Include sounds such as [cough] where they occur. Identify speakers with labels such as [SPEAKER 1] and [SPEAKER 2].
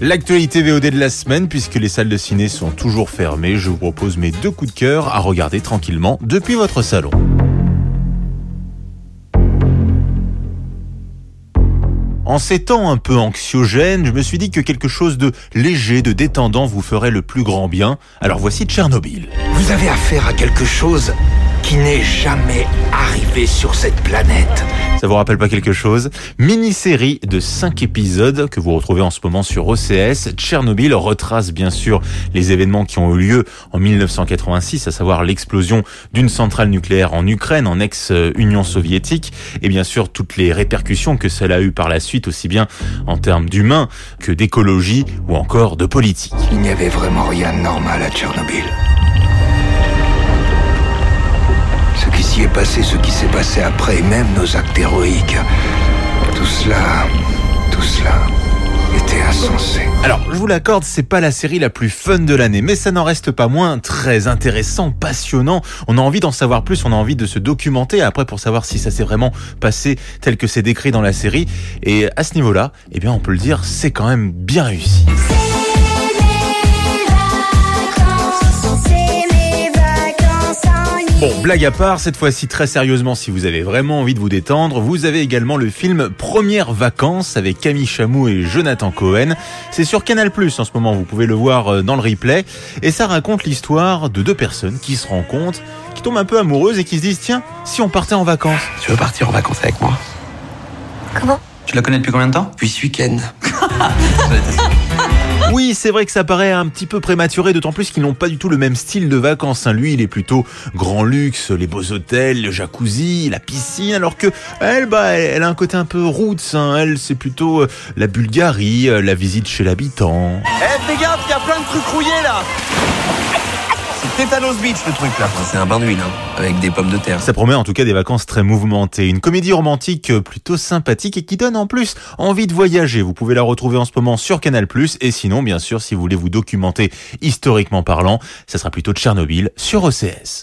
[SPEAKER 1] L'actualité VOD de la semaine, puisque les salles de ciné sont toujours fermées, je vous propose mes deux coups de cœur à regarder tranquillement depuis votre salon. En ces temps un peu anxiogènes, je me suis dit que quelque chose de léger, de détendant vous ferait le plus grand bien. Alors voici Tchernobyl.
[SPEAKER 2] Vous avez affaire à quelque chose qui n'est jamais arrivé sur cette planète.
[SPEAKER 1] Ça vous rappelle pas quelque chose? Mini-série de 5 épisodes que vous retrouvez en ce moment sur OCS. Tchernobyl retrace bien sûr les événements qui ont eu lieu en 1986, à savoir l'explosion d'une centrale nucléaire en Ukraine, en ex-Union soviétique, et bien sûr toutes les répercussions que cela a eu par la suite, aussi bien en termes d'humains que d'écologie ou encore de politique.
[SPEAKER 2] Il n'y avait vraiment rien de normal à Tchernobyl. Est passé, ce qui s'est passé après, même nos actes héroïques, tout cela, tout cela était insensé.
[SPEAKER 1] Alors, je vous l'accorde, c'est pas la série la plus fun de l'année, mais ça n'en reste pas moins très intéressant, passionnant. On a envie d'en savoir plus, on a envie de se documenter après pour savoir si ça s'est vraiment passé tel que c'est décrit dans la série. Et à ce niveau-là, eh bien, on peut le dire, c'est quand même bien réussi. Bon, blague à part, cette fois-ci très sérieusement, si vous avez vraiment envie de vous détendre, vous avez également le film Premières vacances avec Camille Chamou et Jonathan Cohen. C'est sur Canal Plus en ce moment, vous pouvez le voir euh, dans le replay. Et ça raconte l'histoire de deux personnes qui se rencontrent, qui tombent un peu amoureuses et qui se disent tiens, si on partait en vacances?
[SPEAKER 2] Tu veux partir en vacances avec moi?
[SPEAKER 3] Comment?
[SPEAKER 4] Tu la connais depuis combien de temps?
[SPEAKER 2] Puis ce week-end. [laughs]
[SPEAKER 1] Oui, c'est vrai que ça paraît un petit peu prématuré, d'autant plus qu'ils n'ont pas du tout le même style de vacances. hein. Lui, il est plutôt grand luxe, les beaux hôtels, le jacuzzi, la piscine, alors que elle, bah, elle, a un côté un peu roots. hein. Elle, c'est plutôt euh, la Bulgarie, euh, la visite chez l'habitant.
[SPEAKER 5] Eh, fais gaffe, il y a plein de trucs rouillés là Tétanos Beach le truc là.
[SPEAKER 4] C'est un bain d'huile, hein, avec des pommes de terre.
[SPEAKER 1] Ça promet en tout cas des vacances très mouvementées. Une comédie romantique plutôt sympathique et qui donne en plus envie de voyager. Vous pouvez la retrouver en ce moment sur Canal+. Et sinon, bien sûr, si vous voulez vous documenter historiquement parlant, ça sera plutôt Tchernobyl sur OCS.